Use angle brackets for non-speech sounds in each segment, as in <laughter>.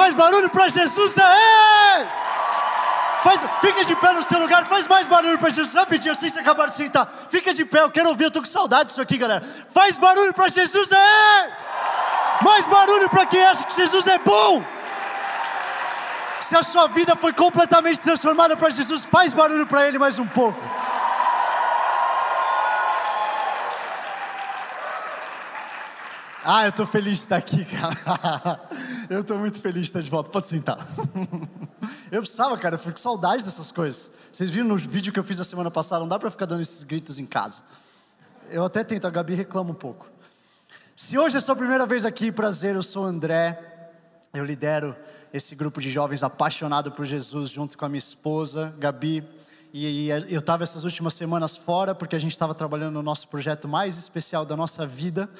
Faz barulho para Jesus aí! Faz, fica de pé no seu lugar, faz mais barulho para Jesus. Rapidinho, assim você acabaram de sentar. Fica de pé, eu quero ouvir, eu tô com saudade disso aqui, galera. Faz barulho para Jesus aí! Mais barulho para quem acha que Jesus é bom. Se a sua vida foi completamente transformada para Jesus, faz barulho para Ele mais um pouco. Ah, eu estou feliz de estar aqui, cara. <laughs> Eu estou muito feliz de estar de volta. Pode sentar. <laughs> Eu precisava, cara, eu fico com saudade dessas coisas. Vocês viram no vídeo que eu fiz a semana passada, não dá para ficar dando esses gritos em casa. Eu até tento, a Gabi reclama um pouco. Se hoje é sua primeira vez aqui, prazer, eu sou o André. Eu lidero esse grupo de jovens apaixonado por Jesus junto com a minha esposa, Gabi. E eu estava essas últimas semanas fora porque a gente estava trabalhando no nosso projeto mais especial da nossa vida.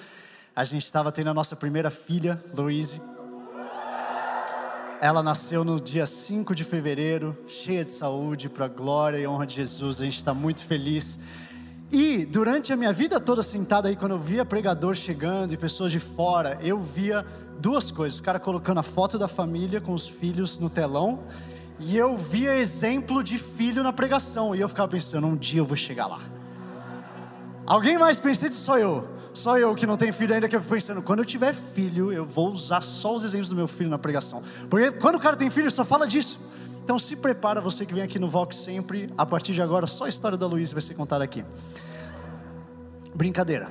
A gente estava tendo a nossa primeira filha, Louise. Ela nasceu no dia 5 de fevereiro, cheia de saúde, para a glória e honra de Jesus. A gente está muito feliz. E durante a minha vida toda sentada aí, quando eu via pregador chegando e pessoas de fora, eu via duas coisas: o cara colocando a foto da família com os filhos no telão, e eu via exemplo de filho na pregação. E eu ficava pensando: um dia eu vou chegar lá. Alguém mais pensa isso? Só eu. Só eu que não tenho filho ainda que eu fico pensando, quando eu tiver filho, eu vou usar só os exemplos do meu filho na pregação. Porque quando o cara tem filho, só fala disso. Então se prepara você que vem aqui no Vox sempre, a partir de agora só a história da Luísa vai ser contada aqui. Brincadeira,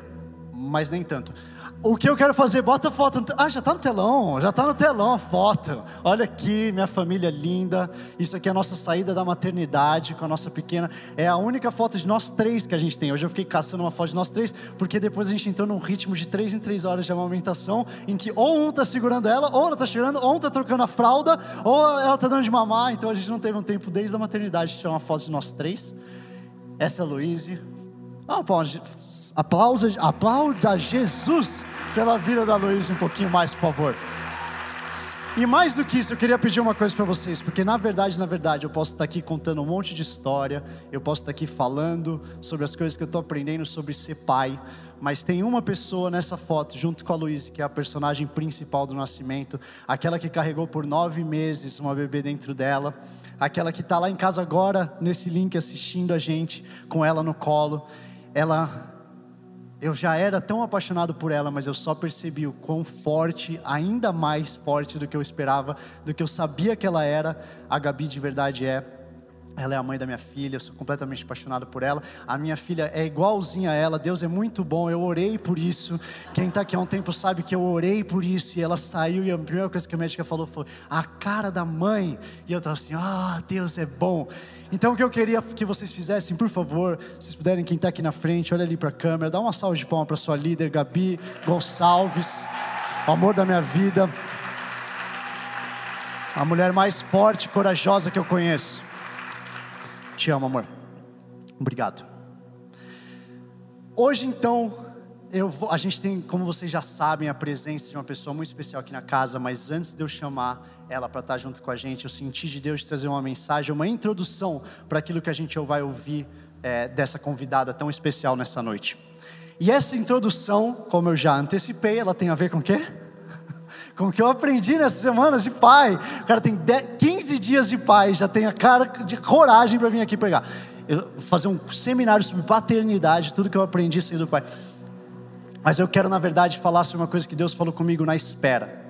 mas nem tanto. O que eu quero fazer? Bota foto. No te... Ah, já está no telão, já está no telão a foto. Olha aqui, minha família linda. Isso aqui é a nossa saída da maternidade com a nossa pequena. É a única foto de nós três que a gente tem. Hoje eu fiquei caçando uma foto de nós três, porque depois a gente entrou num ritmo de três em três horas de amamentação, em que ou um está segurando ela, ou ela está chorando, ou um está trocando a fralda, ou ela está dando de mamar. Então a gente não teve um tempo desde a maternidade de tirar uma foto de nós três. Essa é a Luíse. Aplausa, aplauda Jesus pela vida da Luísa um pouquinho mais, por favor. E mais do que isso, eu queria pedir uma coisa para vocês, porque na verdade, na verdade, eu posso estar aqui contando um monte de história, eu posso estar aqui falando sobre as coisas que eu estou aprendendo sobre ser pai, mas tem uma pessoa nessa foto, junto com a Luísa, que é a personagem principal do nascimento, aquela que carregou por nove meses uma bebê dentro dela, aquela que está lá em casa agora, nesse link, assistindo a gente, com ela no colo. Ela eu já era tão apaixonado por ela, mas eu só percebi o quão forte, ainda mais forte do que eu esperava, do que eu sabia que ela era, a Gabi de verdade é. Ela é a mãe da minha filha, eu sou completamente apaixonado por ela. A minha filha é igualzinha a ela, Deus é muito bom, eu orei por isso. Quem está aqui há um tempo sabe que eu orei por isso. E ela saiu e a primeira coisa que a médica falou foi: a cara da mãe. E eu estava assim: ah, Deus é bom. Então o que eu queria que vocês fizessem, por favor, se puderem, quem está aqui na frente, olha ali para a câmera, dá uma salva de palmas para sua líder, Gabi Gonçalves, o amor da minha vida. A mulher mais forte e corajosa que eu conheço. Te amo, amor. Obrigado. Hoje, então, vou, a gente tem, como vocês já sabem, a presença de uma pessoa muito especial aqui na casa, mas antes de eu chamar ela para estar junto com a gente, eu senti de Deus trazer uma mensagem, uma introdução para aquilo que a gente vai ouvir é, dessa convidada tão especial nessa noite. E essa introdução, como eu já antecipei, ela tem a ver com o quê? Com o que eu aprendi nessas semanas de pai. O cara tem 15 dias de pai, já tem a cara de coragem para vir aqui pregar. Eu fazer um seminário sobre paternidade, tudo que eu aprendi sendo pai. Mas eu quero, na verdade, falar sobre uma coisa que Deus falou comigo na espera.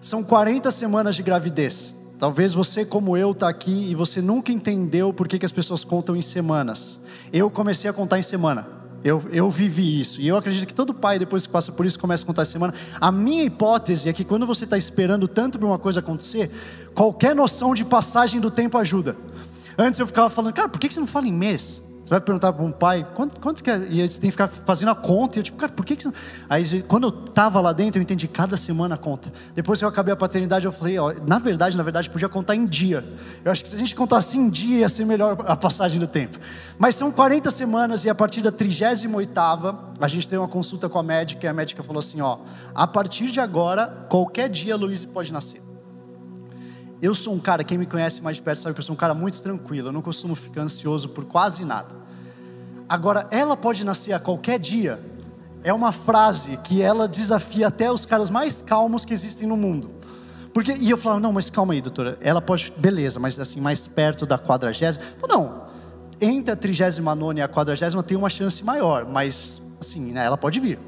São 40 semanas de gravidez. Talvez você, como eu, está aqui e você nunca entendeu por que, que as pessoas contam em semanas. Eu comecei a contar em semana. Eu, eu vivi isso. E eu acredito que todo pai, depois que passa por isso, começa a contar a semana. A minha hipótese é que quando você está esperando tanto para uma coisa acontecer, qualquer noção de passagem do tempo ajuda. Antes eu ficava falando, cara, por que você não fala em mês? Vai perguntar para um pai, quanto, quanto que é? E eles têm que ficar fazendo a conta. E eu, tipo, cara, por que, que você. Aí, quando eu estava lá dentro, eu entendi cada semana a conta. Depois que eu acabei a paternidade, eu falei, ó, na verdade, na verdade, podia contar em dia. Eu acho que se a gente contasse em dia, ia ser melhor a passagem do tempo. Mas são 40 semanas e a partir da 38 a gente tem uma consulta com a médica e a médica falou assim, ó, a partir de agora, qualquer dia Luísa pode nascer. Eu sou um cara, quem me conhece mais de perto sabe que eu sou um cara muito tranquilo, eu não costumo ficar ansioso por quase nada. Agora, ela pode nascer a qualquer dia, é uma frase que ela desafia até os caras mais calmos que existem no mundo. Porque, e eu falava, não, mas calma aí, doutora, ela pode, beleza, mas assim, mais perto da quadragésima. Não, entre a trigésima nona e a quadragésima tem uma chance maior, mas assim, né, ela pode vir.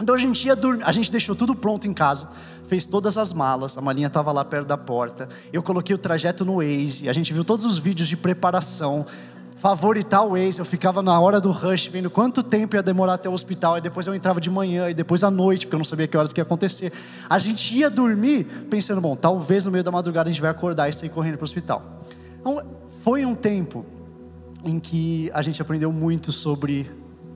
Então a gente ia dormir, a gente deixou tudo pronto em casa, fez todas as malas, a malinha estava lá perto da porta. Eu coloquei o trajeto no Waze, a gente viu todos os vídeos de preparação, favoritar o Waze, eu ficava na hora do rush vendo quanto tempo ia demorar até o hospital, e depois eu entrava de manhã, e depois à noite, porque eu não sabia que horas que ia acontecer. A gente ia dormir pensando, bom, talvez no meio da madrugada a gente vai acordar e sair correndo para o hospital. Então, foi um tempo em que a gente aprendeu muito sobre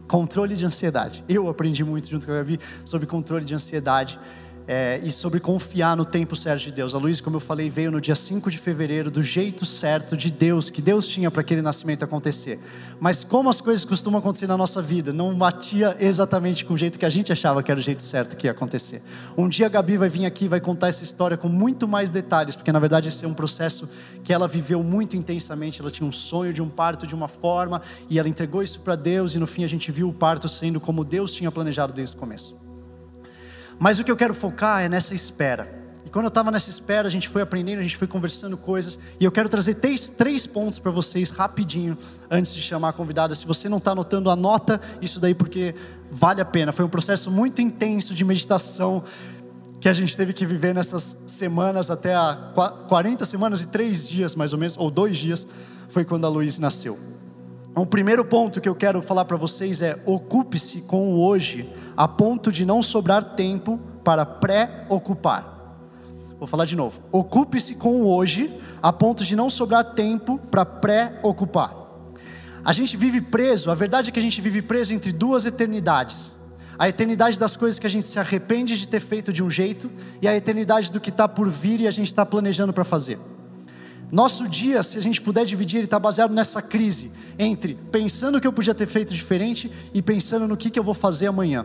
controle de ansiedade. Eu aprendi muito junto com a Gabi sobre controle de ansiedade é, e sobre confiar no tempo certo de Deus. A Luísa, como eu falei, veio no dia 5 de fevereiro, do jeito certo de Deus, que Deus tinha para aquele nascimento acontecer. Mas como as coisas costumam acontecer na nossa vida, não batia exatamente com o jeito que a gente achava que era o jeito certo que ia acontecer. Um dia a Gabi vai vir aqui e vai contar essa história com muito mais detalhes, porque na verdade esse é um processo que ela viveu muito intensamente. Ela tinha um sonho de um parto de uma forma e ela entregou isso para Deus, e no fim a gente viu o parto sendo como Deus tinha planejado desde o começo. Mas o que eu quero focar é nessa espera. E quando eu estava nessa espera, a gente foi aprendendo, a gente foi conversando coisas. E eu quero trazer três, três pontos para vocês rapidinho, antes de chamar a convidada. Se você não está anotando, anota isso daí, porque vale a pena. Foi um processo muito intenso de meditação que a gente teve que viver nessas semanas, até a 40 semanas e três dias, mais ou menos, ou dois dias, foi quando a Luiz nasceu. O primeiro ponto que eu quero falar para vocês é: ocupe-se com o hoje a ponto de não sobrar tempo para pré-ocupar. Vou falar de novo. Ocupe-se com o hoje, a ponto de não sobrar tempo para pré-ocupar. A gente vive preso, a verdade é que a gente vive preso entre duas eternidades. A eternidade das coisas que a gente se arrepende de ter feito de um jeito, e a eternidade do que está por vir e a gente está planejando para fazer. Nosso dia, se a gente puder dividir, ele está baseado nessa crise entre pensando o que eu podia ter feito diferente e pensando no que, que eu vou fazer amanhã.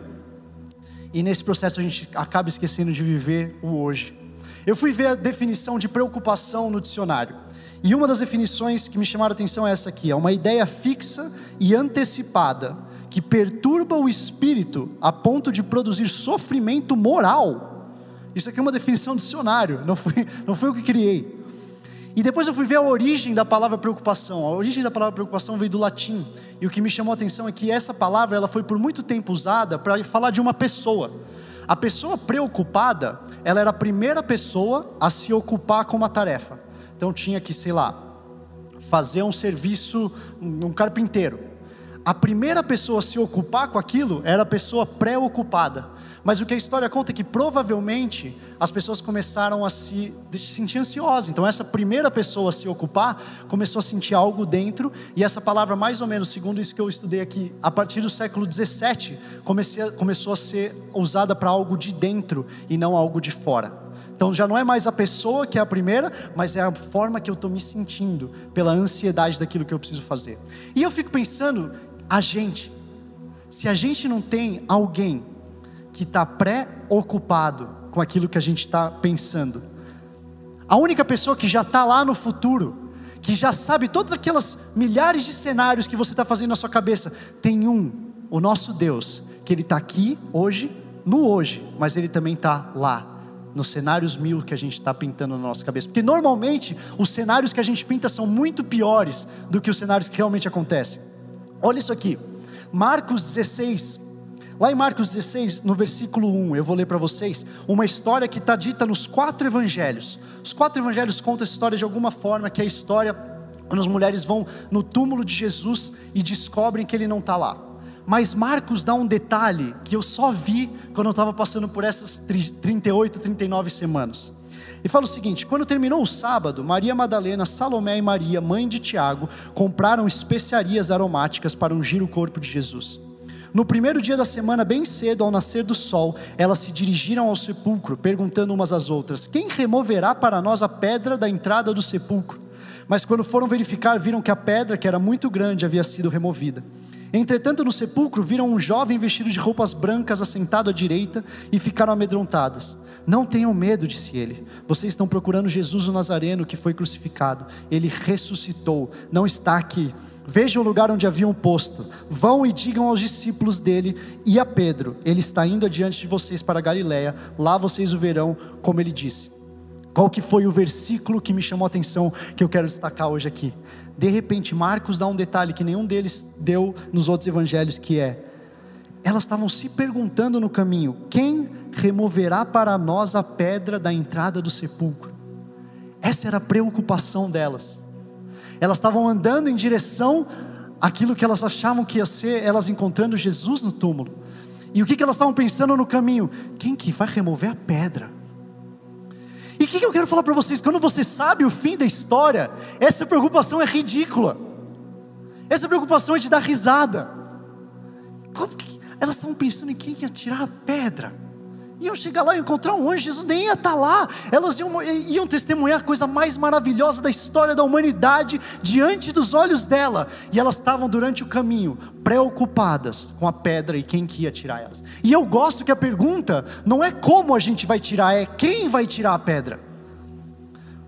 E nesse processo a gente acaba esquecendo de viver o hoje. Eu fui ver a definição de preocupação no dicionário. E uma das definições que me chamaram a atenção é essa aqui: é uma ideia fixa e antecipada que perturba o espírito a ponto de produzir sofrimento moral. Isso aqui é uma definição do dicionário, não foi, não foi eu que criei. E depois eu fui ver a origem da palavra preocupação. A origem da palavra preocupação veio do latim. E o que me chamou a atenção é que essa palavra ela foi por muito tempo usada para falar de uma pessoa. A pessoa preocupada, ela era a primeira pessoa a se ocupar com uma tarefa. Então tinha que, sei lá, fazer um serviço, um carpinteiro. A primeira pessoa a se ocupar com aquilo era a pessoa preocupada. Mas o que a história conta é que provavelmente as pessoas começaram a se, sentir ansiosas. Então essa primeira pessoa a se ocupar começou a sentir algo dentro e essa palavra mais ou menos, segundo isso que eu estudei aqui, a partir do século 17 começou a ser usada para algo de dentro e não algo de fora. Então já não é mais a pessoa que é a primeira, mas é a forma que eu estou me sentindo pela ansiedade daquilo que eu preciso fazer. E eu fico pensando, a gente, se a gente não tem alguém que está preocupado com aquilo que a gente está pensando. A única pessoa que já está lá no futuro, que já sabe todas aquelas milhares de cenários que você está fazendo na sua cabeça, tem um, o nosso Deus, que Ele está aqui hoje, no hoje, mas Ele também está lá, nos cenários mil que a gente está pintando na nossa cabeça. Porque normalmente os cenários que a gente pinta são muito piores do que os cenários que realmente acontecem. Olha isso aqui, Marcos 16, Lá em Marcos 16, no versículo 1, eu vou ler para vocês uma história que está dita nos quatro evangelhos. Os quatro evangelhos contam essa história de alguma forma, que é a história quando as mulheres vão no túmulo de Jesus e descobrem que ele não está lá. Mas Marcos dá um detalhe que eu só vi quando eu estava passando por essas 38, 39 semanas. E fala o seguinte: quando terminou o sábado, Maria Madalena, Salomé e Maria, mãe de Tiago, compraram especiarias aromáticas para ungir o corpo de Jesus. No primeiro dia da semana, bem cedo, ao nascer do sol, elas se dirigiram ao sepulcro, perguntando umas às outras: Quem removerá para nós a pedra da entrada do sepulcro? Mas quando foram verificar, viram que a pedra, que era muito grande, havia sido removida. Entretanto, no sepulcro, viram um jovem vestido de roupas brancas assentado à direita e ficaram amedrontadas. Não tenham medo, disse ele. Vocês estão procurando Jesus o Nazareno que foi crucificado. Ele ressuscitou, não está aqui. Vejam o lugar onde haviam posto. Vão e digam aos discípulos dele e a Pedro: Ele está indo adiante de vocês para Galiléia. Lá vocês o verão, como ele disse. Qual que foi o versículo que me chamou a atenção que eu quero destacar hoje aqui? De repente, Marcos dá um detalhe que nenhum deles deu nos outros evangelhos, que é elas estavam se perguntando no caminho: quem removerá para nós a pedra da entrada do sepulcro? Essa era a preocupação delas. Elas estavam andando em direção àquilo que elas achavam que ia ser, elas encontrando Jesus no túmulo. E o que, que elas estavam pensando no caminho? Quem que vai remover a pedra? O que, que eu quero falar para vocês? Quando você sabe o fim da história, essa preocupação é ridícula. Essa preocupação é de dar risada. Como que elas estavam pensando em quem ia tirar a pedra? Iam chegar lá e encontrar um anjo, Jesus nem ia estar lá. Elas iam, iam testemunhar a coisa mais maravilhosa da história da humanidade diante dos olhos dela. E elas estavam durante o caminho preocupadas com a pedra e quem que ia tirar elas. E eu gosto que a pergunta não é como a gente vai tirar, é quem vai tirar a pedra.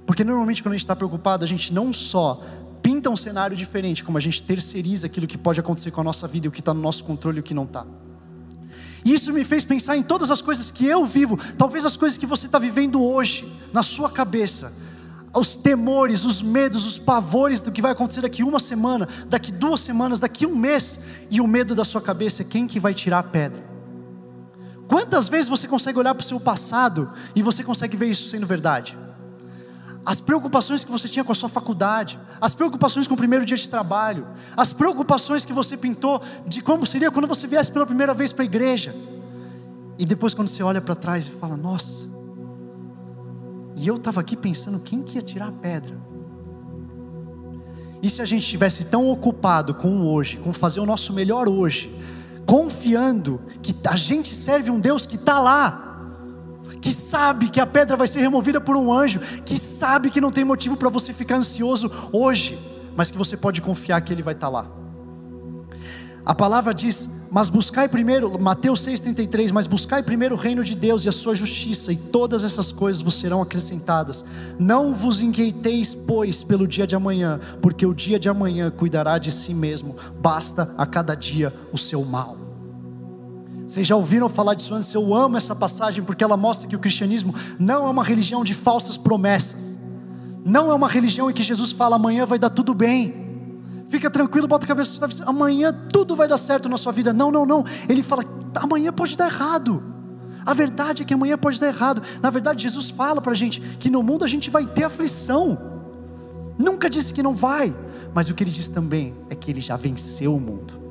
Porque normalmente quando a gente está preocupado, a gente não só pinta um cenário diferente, como a gente terceiriza aquilo que pode acontecer com a nossa vida o que está no nosso controle e o que não está. E isso me fez pensar em todas as coisas que eu vivo, talvez as coisas que você está vivendo hoje, na sua cabeça, os temores, os medos, os pavores do que vai acontecer daqui uma semana, daqui duas semanas, daqui um mês, e o medo da sua cabeça é quem que vai tirar a pedra. Quantas vezes você consegue olhar para o seu passado e você consegue ver isso sendo verdade? As preocupações que você tinha com a sua faculdade, as preocupações com o primeiro dia de trabalho, as preocupações que você pintou de como seria quando você viesse pela primeira vez para a igreja. E depois quando você olha para trás e fala: "Nossa, e eu estava aqui pensando quem que ia tirar a pedra?" E se a gente estivesse tão ocupado com o hoje, com fazer o nosso melhor hoje, confiando que a gente serve um Deus que está lá, que sabe que a pedra vai ser removida por um anjo, que sabe que não tem motivo para você ficar ansioso hoje, mas que você pode confiar que ele vai estar tá lá. A palavra diz: Mas buscai primeiro, Mateus 6,33, mas buscai primeiro o reino de Deus e a sua justiça, e todas essas coisas vos serão acrescentadas. Não vos inquieteis, pois, pelo dia de amanhã, porque o dia de amanhã cuidará de si mesmo, basta a cada dia o seu mal. Vocês já ouviram falar disso antes? Eu amo essa passagem porque ela mostra que o cristianismo não é uma religião de falsas promessas. Não é uma religião em que Jesus fala amanhã vai dar tudo bem. Fica tranquilo, bota a cabeça, amanhã tudo vai dar certo na sua vida. Não, não, não. Ele fala amanhã pode dar errado. A verdade é que amanhã pode dar errado. Na verdade, Jesus fala para a gente que no mundo a gente vai ter aflição. Nunca disse que não vai, mas o que ele diz também é que ele já venceu o mundo.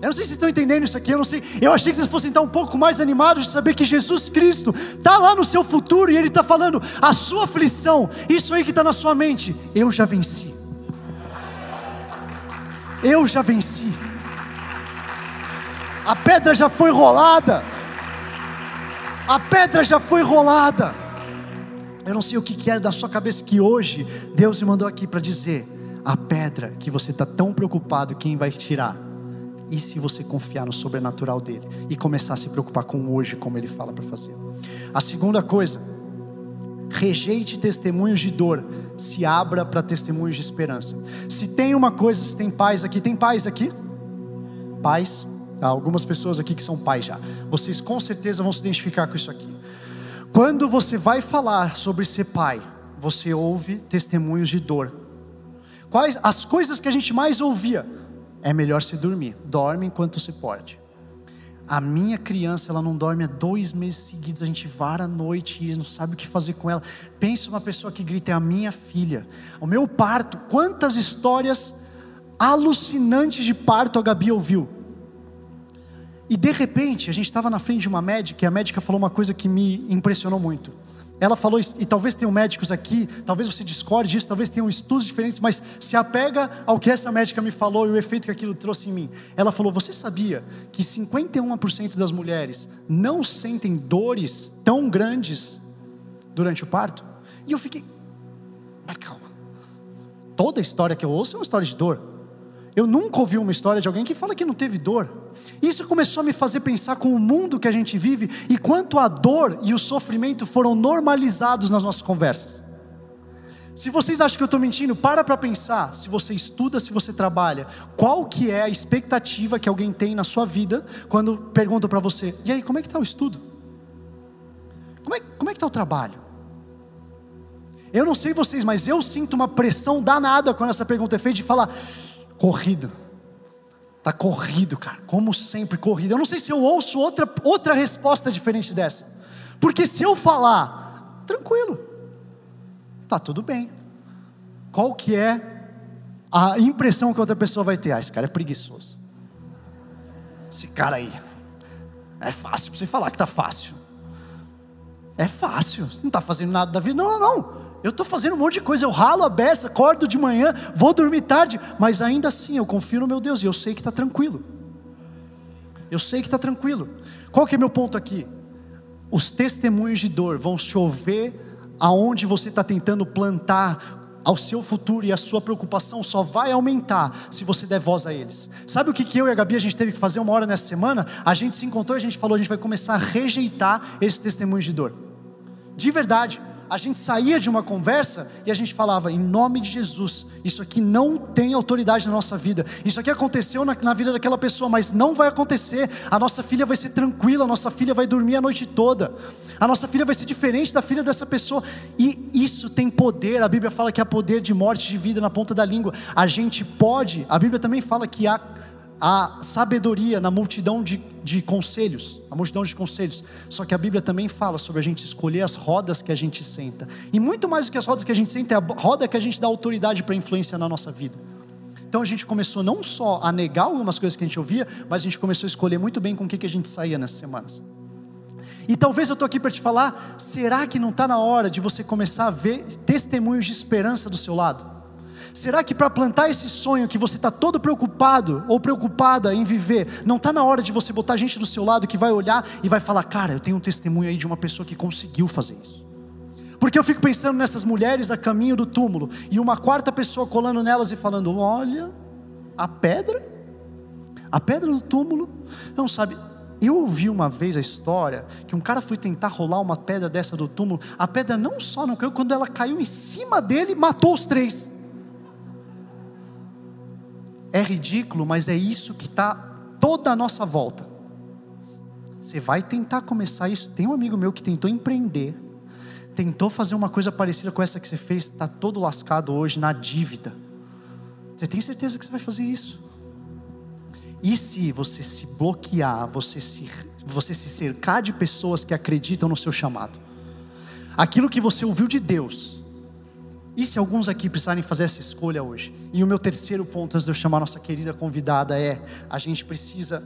Eu não sei se vocês estão entendendo isso aqui, eu não sei. Eu achei que vocês fossem estar um pouco mais animados de saber que Jesus Cristo está lá no seu futuro e Ele está falando, a sua aflição, isso aí que está na sua mente, eu já venci. Eu já venci. A pedra já foi rolada. A pedra já foi rolada. Eu não sei o que, é da sua cabeça que hoje Deus me mandou aqui para dizer: a pedra que você está tão preocupado, quem vai tirar? E se você confiar no sobrenatural dele e começar a se preocupar com hoje, como ele fala para fazer? A segunda coisa, rejeite testemunhos de dor, se abra para testemunhos de esperança. Se tem uma coisa, se tem pais aqui, tem pais aqui? Pais? Há algumas pessoas aqui que são pais já. Vocês com certeza vão se identificar com isso aqui. Quando você vai falar sobre ser pai, você ouve testemunhos de dor. Quais as coisas que a gente mais ouvia? É melhor se dormir. Dorme enquanto se pode. A minha criança, ela não dorme há dois meses seguidos. A gente vara à noite e não sabe o que fazer com ela. Pensa uma pessoa que grita: é a minha filha. O meu parto. Quantas histórias alucinantes de parto a Gabi ouviu? E de repente, a gente estava na frente de uma médica e a médica falou uma coisa que me impressionou muito. Ela falou, e talvez tenham médicos aqui, talvez você discorde disso, talvez tenham estudos diferentes, mas se apega ao que essa médica me falou e o efeito que aquilo trouxe em mim. Ela falou: Você sabia que 51% das mulheres não sentem dores tão grandes durante o parto? E eu fiquei, mas calma, toda história que eu ouço é uma história de dor. Eu nunca ouvi uma história de alguém que fala que não teve dor. Isso começou a me fazer pensar com o mundo que a gente vive e quanto a dor e o sofrimento foram normalizados nas nossas conversas. Se vocês acham que eu estou mentindo, para para pensar. Se você estuda, se você trabalha, qual que é a expectativa que alguém tem na sua vida quando perguntam para você: e aí, como é que está o estudo? como é, como é que está o trabalho? Eu não sei vocês, mas eu sinto uma pressão danada quando essa pergunta é feita de falar, corrido. Está corrido, cara, como sempre, corrido. Eu não sei se eu ouço outra, outra resposta diferente dessa. Porque se eu falar, tranquilo, tá tudo bem. Qual que é a impressão que outra pessoa vai ter? Ah, esse cara é preguiçoso. Esse cara aí. É fácil para você falar que tá fácil. É fácil, não está fazendo nada da vida. Não, não, não. Eu estou fazendo um monte de coisa, eu ralo a beça, acordo de manhã, vou dormir tarde, mas ainda assim eu confio no meu Deus e eu sei que está tranquilo. Eu sei que está tranquilo. Qual que é meu ponto aqui? Os testemunhos de dor vão chover aonde você está tentando plantar ao seu futuro e a sua preocupação só vai aumentar se você der voz a eles. Sabe o que, que eu e a Gabi a gente teve que fazer uma hora nessa semana? A gente se encontrou a gente falou, a gente vai começar a rejeitar esses testemunhos de dor. De verdade a gente saía de uma conversa e a gente falava, em nome de Jesus, isso aqui não tem autoridade na nossa vida, isso aqui aconteceu na, na, vida daquela pessoa, mas não vai acontecer, a nossa filha vai ser tranquila, a nossa filha vai dormir a noite toda, a nossa filha vai ser diferente da filha dessa pessoa, e isso tem poder, a Bíblia fala que há poder de morte de vida na ponta da língua, a gente pode, a Bíblia também fala que há a sabedoria na multidão de, de conselhos, a multidão de conselhos. Só que a Bíblia também fala sobre a gente escolher as rodas que a gente senta. E muito mais do que as rodas que a gente senta, é a roda que a gente dá autoridade para influenciar na nossa vida. Então a gente começou não só a negar algumas coisas que a gente ouvia, mas a gente começou a escolher muito bem com o que, que a gente saía nessas semanas. E talvez eu estou aqui para te falar: será que não está na hora de você começar a ver testemunhos de esperança do seu lado? Será que para plantar esse sonho que você está todo preocupado ou preocupada em viver, não está na hora de você botar gente do seu lado que vai olhar e vai falar, cara, eu tenho um testemunho aí de uma pessoa que conseguiu fazer isso? Porque eu fico pensando nessas mulheres a caminho do túmulo e uma quarta pessoa colando nelas e falando: Olha, a pedra, a pedra do túmulo, não sabe. Eu ouvi uma vez a história que um cara foi tentar rolar uma pedra dessa do túmulo, a pedra não só não caiu, quando ela caiu em cima dele, matou os três. É ridículo, mas é isso que está toda a nossa volta. Você vai tentar começar isso. Tem um amigo meu que tentou empreender, tentou fazer uma coisa parecida com essa que você fez, está todo lascado hoje na dívida. Você tem certeza que você vai fazer isso? E se você se bloquear, você se, você se cercar de pessoas que acreditam no seu chamado? Aquilo que você ouviu de Deus, e se alguns aqui precisarem fazer essa escolha hoje? E o meu terceiro ponto, antes de eu chamar a nossa querida convidada, é: a gente precisa.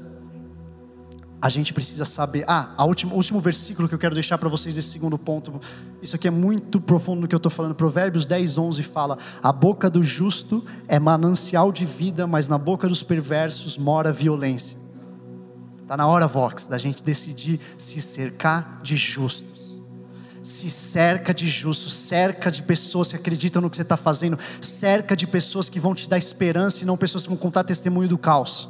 A gente precisa saber. Ah, a última, o último versículo que eu quero deixar para vocês desse segundo ponto. Isso aqui é muito profundo no que eu estou falando. Provérbios 10, 11 fala: A boca do justo é manancial de vida, mas na boca dos perversos mora violência. Está na hora, Vox, da gente decidir se cercar de justos se cerca de justos, cerca de pessoas que acreditam no que você está fazendo, cerca de pessoas que vão te dar esperança e não pessoas que vão contar testemunho do caos.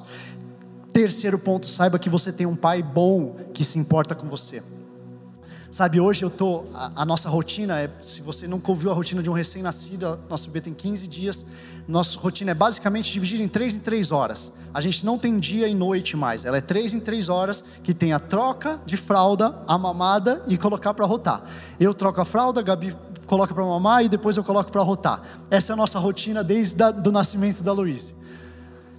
Terceiro ponto, saiba que você tem um pai bom que se importa com você. Sabe, hoje eu tô a, a, nossa rotina é, se você nunca ouviu a rotina de um recém-nascido, nosso bebê tem 15 dias, nossa rotina é basicamente dividida em 3 em 3 horas. A gente não tem dia e noite mais, ela é 3 em 3 horas que tem a troca de fralda, a mamada e colocar para rotar. Eu troco a fralda, a Gabi coloca para mamar e depois eu coloco para rotar. Essa é a nossa rotina desde o nascimento da Luísa.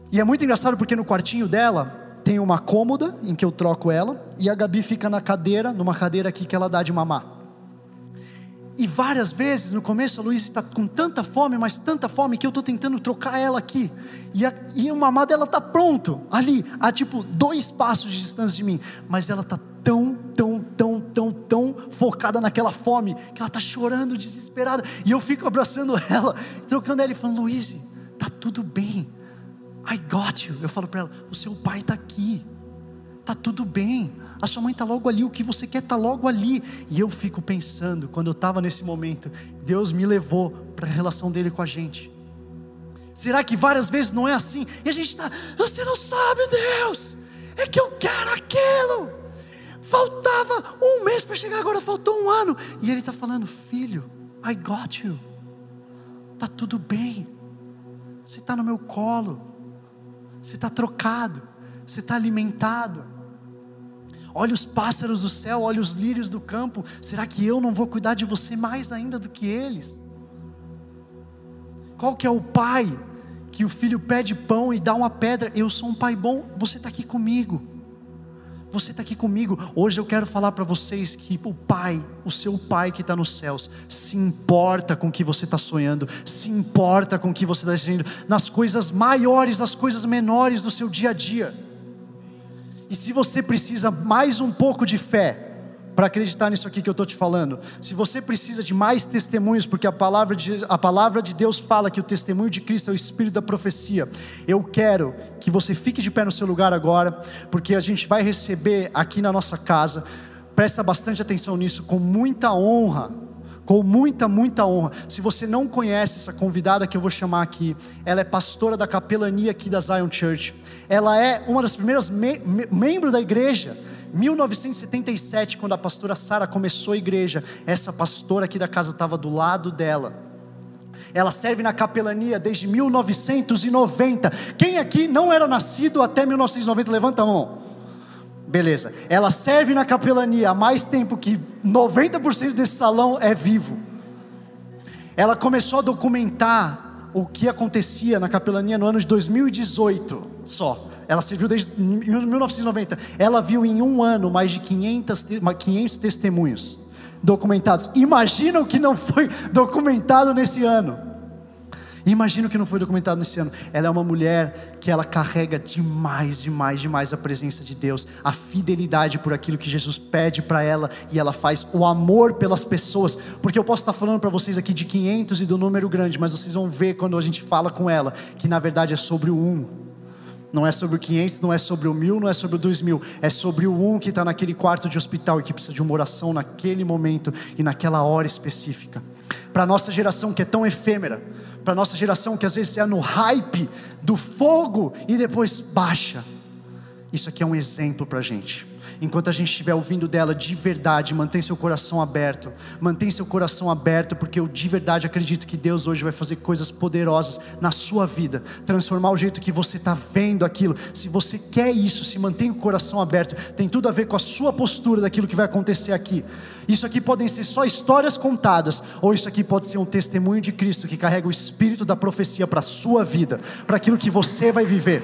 E é muito engraçado porque no quartinho dela, tem uma cômoda em que eu troco ela, e a Gabi fica na cadeira, numa cadeira aqui que ela dá de mamar. E várias vezes no começo a Luísa está com tanta fome, mas tanta fome que eu estou tentando trocar ela aqui. E, a, e o mamar dela está pronto, ali, a tipo dois passos de distância de mim. Mas ela está tão, tão, tão, tão, tão focada naquela fome, que ela está chorando desesperada. E eu fico abraçando <laughs> ela, trocando ela e falando: Luísa, está tudo bem I got you. Eu falo para ela: o seu pai está aqui, está tudo bem. A sua mãe está logo ali, o que você quer está logo ali. E eu fico pensando, quando eu estava nesse momento, Deus me levou para a relação dele com a gente. Será que várias vezes não é assim? E a gente está, você não sabe, Deus, é que eu quero aquilo. Faltava um mês para chegar, agora faltou um ano. E ele está falando, filho, I got you. Está tudo bem. Você está no meu colo você está trocado, você está alimentado. Olha os pássaros do céu, olha os lírios do campo. Será que eu não vou cuidar de você mais ainda do que eles? Qual que é o pai que o filho pede pão e dá uma pedra? Eu sou um pai bom, você está aqui comigo. Você está aqui comigo. Hoje eu quero falar para vocês que o Pai, o seu Pai que está nos céus, se importa com o que você está sonhando, se importa com o que você está dizendo, nas coisas maiores, nas coisas menores do seu dia a dia. E se você precisa mais um pouco de fé, para acreditar nisso aqui que eu estou te falando. Se você precisa de mais testemunhos, porque a palavra, de, a palavra de Deus fala que o testemunho de Cristo é o espírito da profecia, eu quero que você fique de pé no seu lugar agora, porque a gente vai receber aqui na nossa casa, presta bastante atenção nisso, com muita honra com muita, muita honra. Se você não conhece essa convidada que eu vou chamar aqui, ela é pastora da capelania aqui da Zion Church. Ela é uma das primeiras me me membros da igreja. 1977, quando a pastora Sara começou a igreja, essa pastora aqui da casa estava do lado dela. Ela serve na capelania desde 1990. Quem aqui não era nascido até 1990? Levanta a mão. Beleza. Ela serve na capelania há mais tempo que 90% desse salão é vivo. Ela começou a documentar o que acontecia na capelania no ano de 2018 só. Ela serviu desde 1990. Ela viu em um ano mais de 500, 500 testemunhos documentados. Imagina o que não foi documentado nesse ano. Imagina que não foi documentado nesse ano. Ela é uma mulher que ela carrega demais, demais, demais a presença de Deus, a fidelidade por aquilo que Jesus pede para ela e ela faz o amor pelas pessoas. Porque eu posso estar falando para vocês aqui de 500 e do número grande, mas vocês vão ver quando a gente fala com ela que na verdade é sobre o um. Não é sobre o 500, não é sobre o mil, não é sobre o dois mil. É sobre o um que está naquele quarto de hospital e que precisa de uma oração naquele momento e naquela hora específica. Para a nossa geração que é tão efêmera, para a nossa geração que às vezes é no hype do fogo e depois baixa. Isso aqui é um exemplo para a gente enquanto a gente estiver ouvindo dela de verdade, mantém seu coração aberto, mantém seu coração aberto, porque eu de verdade acredito que Deus hoje vai fazer coisas poderosas na sua vida, transformar o jeito que você está vendo aquilo. Se você quer isso, se mantém o coração aberto, tem tudo a ver com a sua postura daquilo que vai acontecer aqui. Isso aqui podem ser só histórias contadas, ou isso aqui pode ser um testemunho de Cristo que carrega o espírito da profecia para a sua vida, para aquilo que você vai viver.